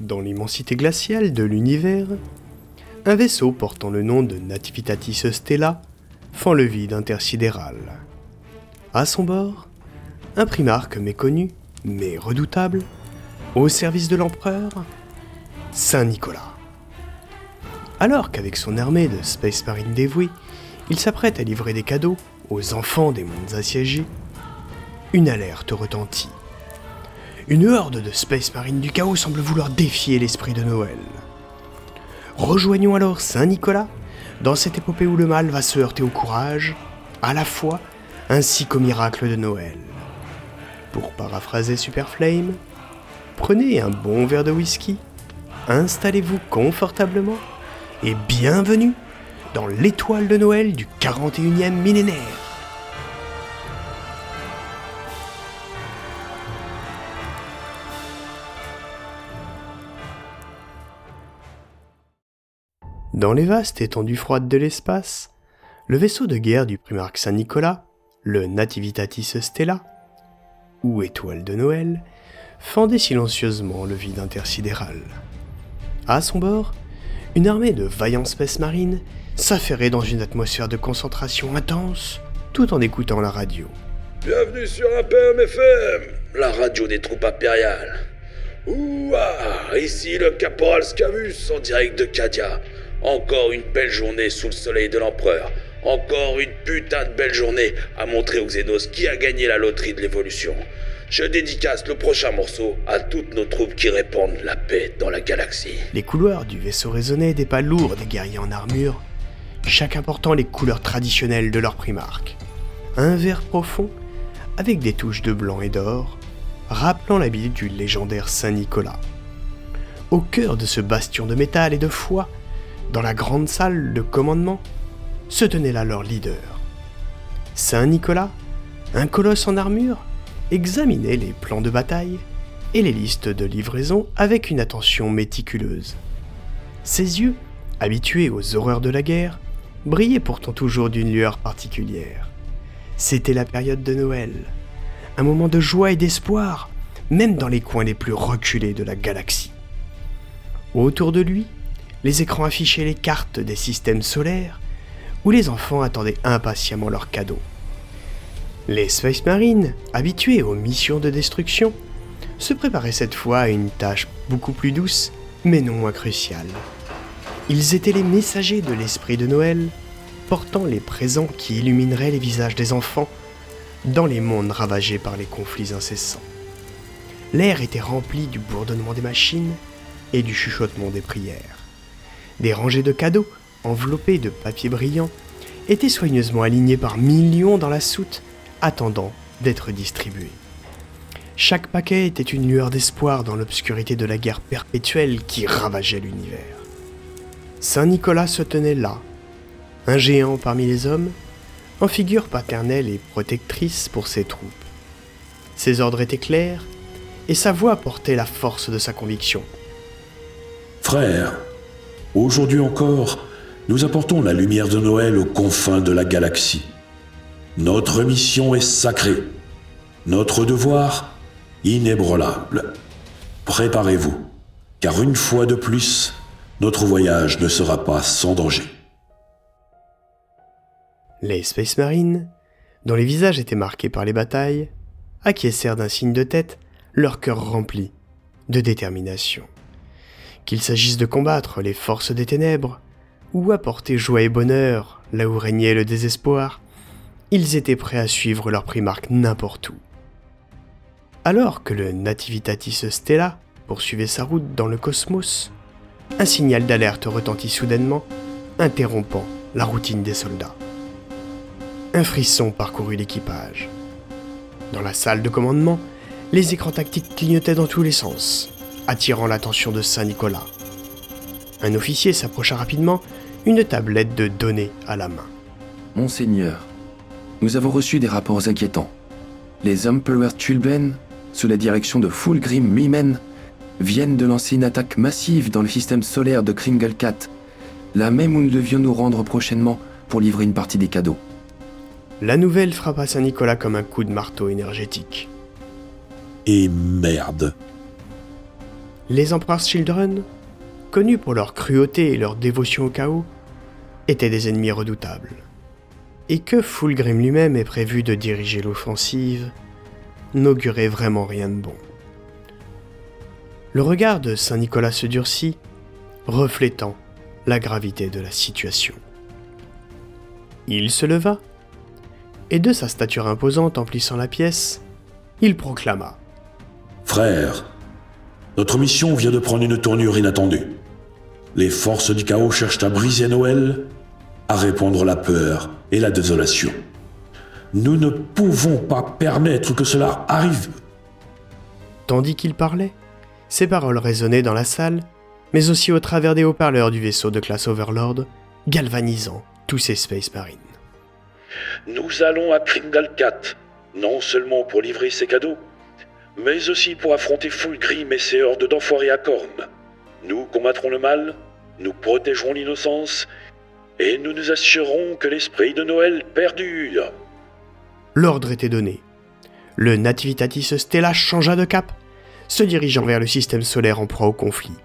Dans l'immensité glaciale de l'univers, un vaisseau portant le nom de Nativitatis Stella fend le vide intersidéral. À son bord, un primarque méconnu, mais redoutable, au service de l'empereur, Saint Nicolas. Alors qu'avec son armée de Space Marines dévoués, il s'apprête à livrer des cadeaux aux enfants des mondes assiégés, une alerte retentit. Une horde de Space Marines du chaos semble vouloir défier l'esprit de Noël. Rejoignons alors Saint Nicolas dans cette épopée où le mal va se heurter au courage, à la foi, ainsi qu'au miracle de Noël. Pour paraphraser Superflame, prenez un bon verre de whisky, installez-vous confortablement et bienvenue dans l'étoile de Noël du 41e millénaire. Dans les vastes étendues froides de l'espace, le vaisseau de guerre du primarque Saint-Nicolas, le Nativitatis Stella, ou étoile de Noël, fendait silencieusement le vide intersidéral. À son bord, une armée de vaillants space marines s'affairait dans une atmosphère de concentration intense tout en écoutant la radio. Bienvenue sur APM-FM, la radio des troupes impériales. Ouah, ici le caporal Scamus en direct de Cadia. Encore une belle journée sous le soleil de l'empereur. Encore une putain de belle journée à montrer aux Xenos qui a gagné la loterie de l'évolution. Je dédicace le prochain morceau à toutes nos troupes qui répandent la paix dans la galaxie. Les couloirs du vaisseau résonnaient des pas lourds des guerriers en armure, chacun portant les couleurs traditionnelles de leur primarque. Un vert profond, avec des touches de blanc et d'or, rappelant l'habit du légendaire Saint-Nicolas. Au cœur de ce bastion de métal et de foi, dans la grande salle de commandement, se tenait là leur leader. Saint-Nicolas, un colosse en armure, examinait les plans de bataille et les listes de livraison avec une attention méticuleuse. Ses yeux, habitués aux horreurs de la guerre, brillaient pourtant toujours d'une lueur particulière. C'était la période de Noël, un moment de joie et d'espoir, même dans les coins les plus reculés de la galaxie. Autour de lui, les écrans affichaient les cartes des systèmes solaires où les enfants attendaient impatiemment leurs cadeaux. Les Space Marines, habitués aux missions de destruction, se préparaient cette fois à une tâche beaucoup plus douce, mais non moins cruciale. Ils étaient les messagers de l'esprit de Noël, portant les présents qui illumineraient les visages des enfants dans les mondes ravagés par les conflits incessants. L'air était rempli du bourdonnement des machines et du chuchotement des prières. Des rangées de cadeaux, enveloppés de papier brillant, étaient soigneusement alignés par millions dans la soute, attendant d'être distribués. Chaque paquet était une lueur d'espoir dans l'obscurité de la guerre perpétuelle qui ravageait l'univers. Saint Nicolas se tenait là, un géant parmi les hommes, en figure paternelle et protectrice pour ses troupes. Ses ordres étaient clairs, et sa voix portait la force de sa conviction. Frère, Aujourd'hui encore, nous apportons la lumière de Noël aux confins de la galaxie. Notre mission est sacrée. Notre devoir, inébranlable. Préparez-vous, car une fois de plus, notre voyage ne sera pas sans danger. Les Space Marines, dont les visages étaient marqués par les batailles, acquiescèrent d'un signe de tête, leur cœur rempli de détermination qu'il s'agisse de combattre les forces des ténèbres, ou apporter joie et bonheur là où régnait le désespoir, ils étaient prêts à suivre leur primarque n'importe où. Alors que le Nativitatis Stella poursuivait sa route dans le cosmos, un signal d'alerte retentit soudainement, interrompant la routine des soldats. Un frisson parcourut l'équipage. Dans la salle de commandement, les écrans tactiques clignotaient dans tous les sens attirant l'attention de Saint-Nicolas. Un officier s'approcha rapidement, une tablette de données à la main. Monseigneur, nous avons reçu des rapports inquiétants. Les Emperor Chulben, sous la direction de Fulgrim Mimen, viennent de lancer une attaque massive dans le système solaire de Kringlecat, la même où nous devions nous rendre prochainement pour livrer une partie des cadeaux. La nouvelle frappa Saint-Nicolas comme un coup de marteau énergétique. Et merde Les Emperor's Children, connus pour leur cruauté et leur dévotion au chaos, étaient des ennemis redoutables. Et que Fulgrim lui-même ait prévu de diriger l'offensive n'augurait vraiment rien de bon. Le regard de Saint Nicolas se durcit, reflétant la gravité de la situation. Il se leva, et de sa stature imposante emplissant la pièce, il proclama. Frère, notre mission vient de prendre une tournure inattendue. Les forces du chaos cherchent à briser Noël, à répandre la peur et la désolation. Nous ne pouvons pas permettre que cela arrive. Tandis qu'il parlait, ses paroles résonnaient dans la salle, mais aussi au travers des haut-parleurs du vaisseau de classe Overlord, galvanisant tous ces Space Marines. Nous allons à Kringalkat, non seulement pour livrer ces cadeaux, mais aussi pour affronter Fulgrim et ses hordes d'enfoirés à cornes. Nous combattrons le mal, nous protégerons l'innocence, et nous nous assurerons que l'esprit de Noël perdure. L'ordre était donné. Le Nativitatis Stella changea de cap, se dirigeant vers le système solaire en proie au conflit.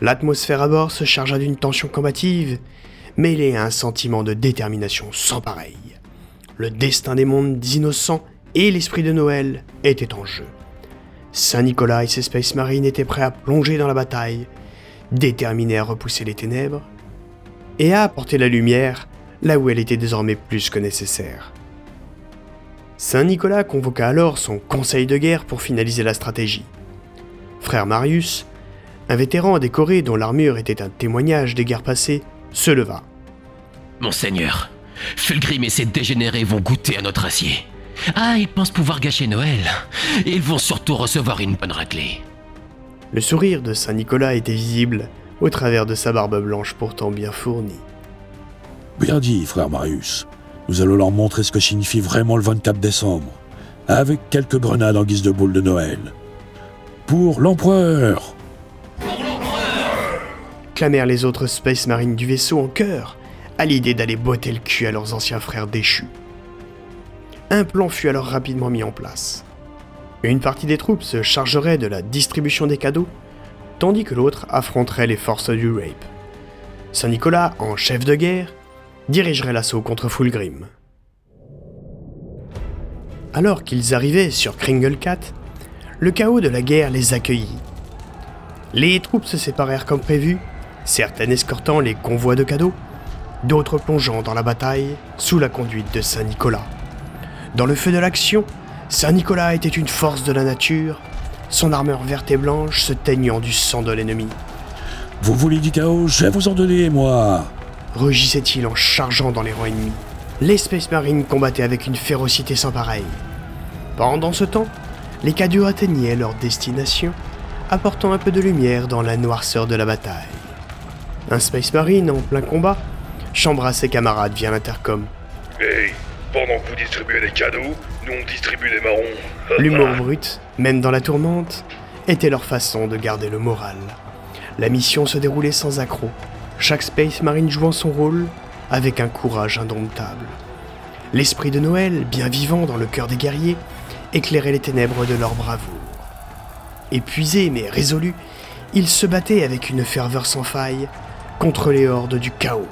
L'atmosphère à bord se chargea d'une tension combative, mêlée à un sentiment de détermination sans pareil. Le destin des mondes innocents et l'esprit de Noël étaient en jeu. Saint-Nicolas et ses Space Marines étaient prêts à plonger dans la bataille, déterminés à repousser les ténèbres et à apporter la lumière là où elle était désormais plus que nécessaire. Saint-Nicolas convoqua alors son conseil de guerre pour finaliser la stratégie. Frère Marius, un vétéran décoré dont l'armure était un témoignage des guerres passées, se leva. Monseigneur, Fulgrim et ses dégénérés vont goûter à notre acier. Ah, ils pensent pouvoir gâcher Noël. Ils vont surtout recevoir une bonne raclée. Le sourire de Saint-Nicolas était visible au travers de sa barbe blanche pourtant bien fournie. Bien dit, frère Marius. Nous allons leur montrer ce que signifie vraiment le 24 décembre, avec quelques grenades en guise de boule de Noël. Pour l'empereur Clamèrent les autres Space Marines du vaisseau en chœur, à l'idée d'aller botter le cul à leurs anciens frères déchus. Un plan fut alors rapidement mis en place. Une partie des troupes se chargerait de la distribution des cadeaux, tandis que l'autre affronterait les forces du Rape. Saint-Nicolas, en chef de guerre, dirigerait l'assaut contre Fulgrim. Alors qu'ils arrivaient sur Kringlecat, le chaos de la guerre les accueillit. Les troupes se séparèrent comme prévu, certaines escortant les convois de cadeaux, d'autres plongeant dans la bataille sous la conduite de Saint Nicolas. Dans le feu de l'action, Saint Nicolas était une force de la nature, son armure verte et blanche se teignant du sang de l'ennemi. Vous voulez du chaos Je vais vous en donner, moi rugissait-il en chargeant dans les rangs ennemis. Les Space Marines combattaient avec une férocité sans pareille. Pendant ce temps, les cadeaux atteignaient leur destination, apportant un peu de lumière dans la noirceur de la bataille. Un Space Marine en plein combat chambra ses camarades via l'intercom. Hey, pendant que vous distribuez les cadeaux, nous on distribue des marrons. L'humour brut, même dans la tourmente, était leur façon de garder le moral. La mission se déroulait sans accroc, chaque Space Marine jouant son rôle avec un courage indomptable. L'esprit de Noël, bien vivant dans le cœur des guerriers, éclairait les ténèbres de leur bravoure. Épuisés mais résolus, ils se battaient avec une ferveur sans faille contre les hordes du chaos.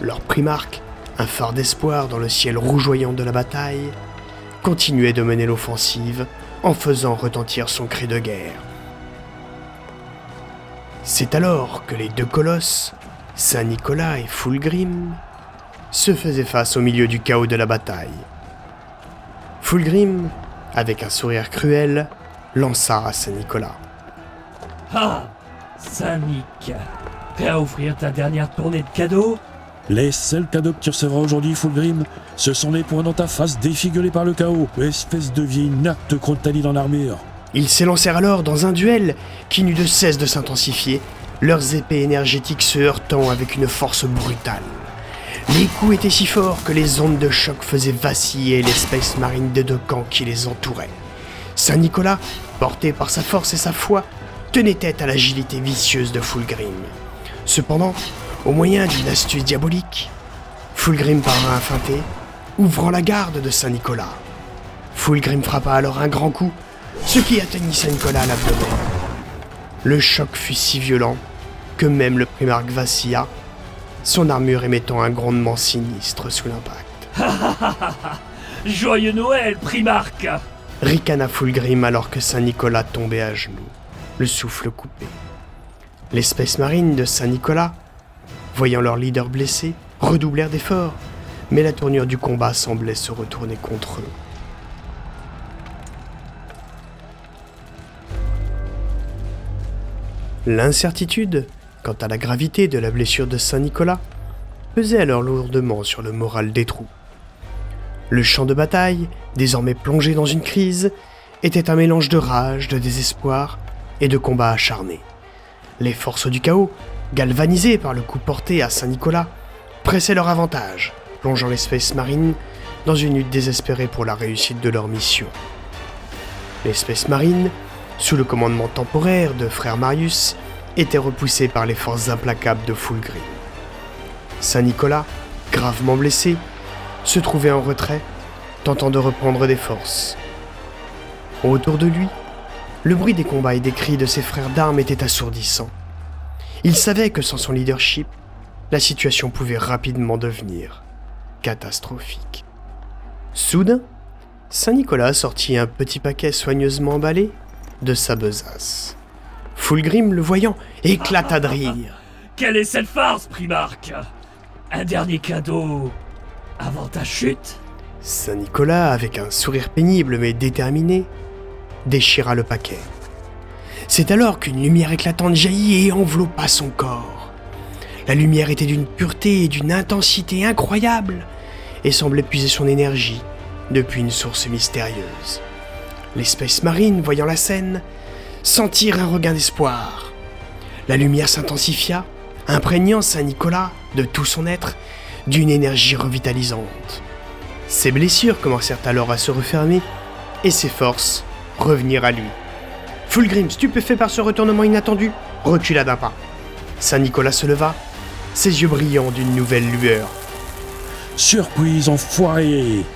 Leur primarque, un phare d'espoir dans le ciel rougeoyant de la bataille, continuait de mener l'offensive en faisant retentir son cri de guerre. C'est alors que les deux colosses, Saint Nicolas et Fulgrim, se faisaient face au milieu du chaos de la bataille. Fulgrim, avec un sourire cruel, lança à Saint Nicolas. Ah Saint Nic Prêt à offrir ta dernière tournée de cadeaux Les seuls cadeaux que tu recevras aujourd'hui, Fulgrim, ce sont les points dans ta face défigurés par le chaos, espèce de vieille natte de crotaline en armure. Ils s'élancèrent alors dans un duel qui n'eut de cesse de s'intensifier, leurs épées énergétiques se heurtant avec une force brutale. Les coups étaient si forts que les ondes de choc faisaient vaciller les Space Marines des deux camps qui les entouraient. Saint-Nicolas, porté par sa force et sa foi, tenait tête à l'agilité vicieuse de Fulgrim. Cependant, au moyen d'une astuce diabolique, Fulgrim parvint à feinter, ouvrant la garde de Saint-Nicolas. Fulgrim frappa alors un grand coup, ce qui atteignit Saint-Nicolas à l'abdomen. Le choc fut si violent que même le primarque vacilla, son armure émettant un grondement sinistre sous l'impact. Joyeux Noël, Primarque Ricana Fulgrim alors que Saint-Nicolas tombait à genoux, le souffle coupé. L'espèce marine de Saint-Nicolas, voyant leur leader blessé, redoublèrent d'efforts, mais la tournure du combat semblait se retourner contre eux. L'incertitude quant à la gravité de la blessure de Saint-Nicolas pesait alors lourdement sur le moral des troupes. Le champ de bataille, désormais plongé dans une crise, était un mélange de rage, de désespoir et de combat acharné. Les forces du chaos, galvanisées par le coup porté à Saint-Nicolas, pressaient leur avantage, plongeant l'espèce marine dans une lutte désespérée pour la réussite de leur mission. L'espèce marine, sous le commandement temporaire de frère Marius, était repoussée par les forces implacables de Fulgrim. Saint-Nicolas, gravement blessé, se trouvait en retrait, tentant de reprendre des forces. Autour de lui, le bruit des combats et des cris de ses frères d'armes était assourdissant. Il savait que sans son leadership, la situation pouvait rapidement devenir catastrophique. Soudain, Saint-Nicolas sortit un petit paquet soigneusement emballé de sa besace. Fulgrim, le voyant, éclata de rire. Quelle est cette farce, Primarque Un dernier cadeau avant ta chute? Saint-Nicolas, avec un sourire pénible mais déterminé, déchira le paquet. C'est alors qu'une lumière éclatante jaillit et enveloppa son corps. La lumière était d'une pureté et d'une intensité incroyables et semblait puiser son énergie depuis une source mystérieuse. L'espèce marine, voyant la scène, sentirent un regain d'espoir. La lumière s'intensifia, imprégnant Saint-Nicolas de tout son être d'une énergie revitalisante. Ses blessures commencèrent alors à se refermer et ses forces revenir à lui. Fulgrim, stupéfait par ce retournement inattendu, recula d'un pas. Saint-Nicolas se leva, ses yeux brillants d'une nouvelle lueur. Surprise, enfoiré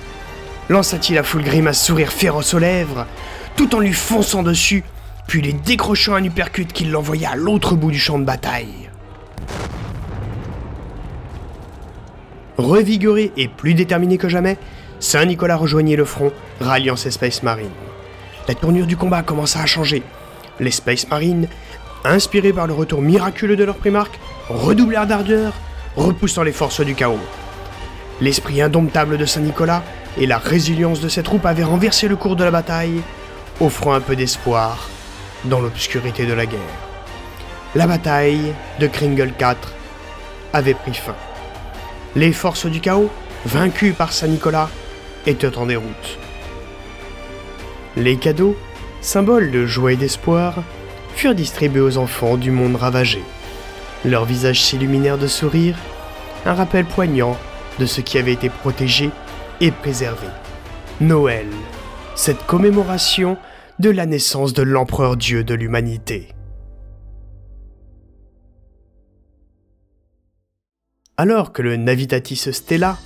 Lança-t-il à Fulgrim un sourire féroce aux lèvres, tout en lui fonçant dessus, puis lui décrochant un uppercut qui l'envoya à l'autre bout du champ de bataille. Revigoré et plus déterminé que jamais, Saint-Nicolas rejoignit le front, ralliant ses Space Marines. La tournure du combat commença à changer. Les Space Marines, inspirés par le retour miraculeux de leur primarque, redoublèrent d'ardeur, repoussant les forces du chaos. L'esprit indomptable de Saint-Nicolas et la résilience de ses troupes avaient renversé le cours de la bataille, offrant un peu d'espoir dans l'obscurité de la guerre. La bataille de Kringle 4 avait pris fin. Les forces du chaos, vaincues par Saint-Nicolas, étaient en déroute. Les cadeaux, symboles de joie et d'espoir, furent distribués aux enfants du monde ravagé. Leurs visages s'illuminèrent de sourires, un rappel poignant de ce qui avait été protégé et préservé. Noël, cette commémoration de la naissance de l'empereur Dieu de l'humanité. Alors que le Navitatis Stella,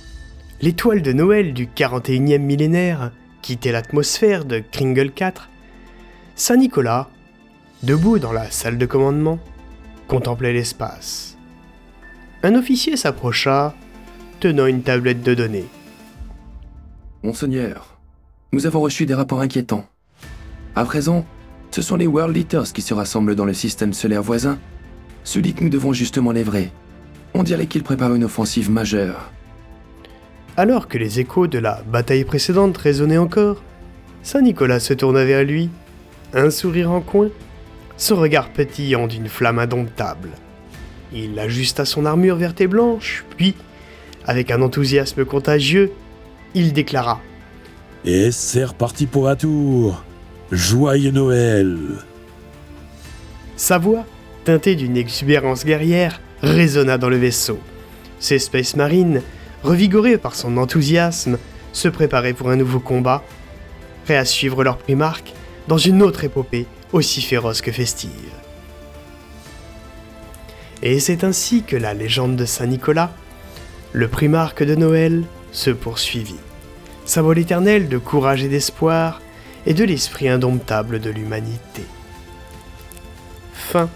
l'étoile de Noël du 41e millénaire, quittait l'atmosphère de Kringle 4, Saint Nicolas, debout dans la salle de commandement, contemplait l'espace. Un officier s'approcha, tenant une tablette de données. Monseigneur, nous avons reçu des rapports inquiétants. À présent, ce sont les World Eaters qui se rassemblent dans le système solaire voisin, celui que nous devons justement lévrer. On dirait qu'ils préparent une offensive majeure. Alors que les échos de la bataille précédente résonnaient encore, Saint Nicolas se tourna vers lui, un sourire en coin, son regard pétillant d'une flamme indomptable. Il ajusta son armure verte et blanche, puis, avec un enthousiasme contagieux, il déclara Et c'est reparti pour un tour Joyeux Noël Sa voix, teintée d'une exubérance guerrière, résonna dans le vaisseau. Ses Space Marines, revigorés par son enthousiasme, se préparaient pour un nouveau combat, prêts à suivre leur primarque dans une autre épopée aussi féroce que festive. Et c'est ainsi que la légende de Saint Nicolas, le primarque de Noël, se poursuivit. Symbole éternel de courage et d'espoir, et de l'esprit indomptable de l'humanité. Fin.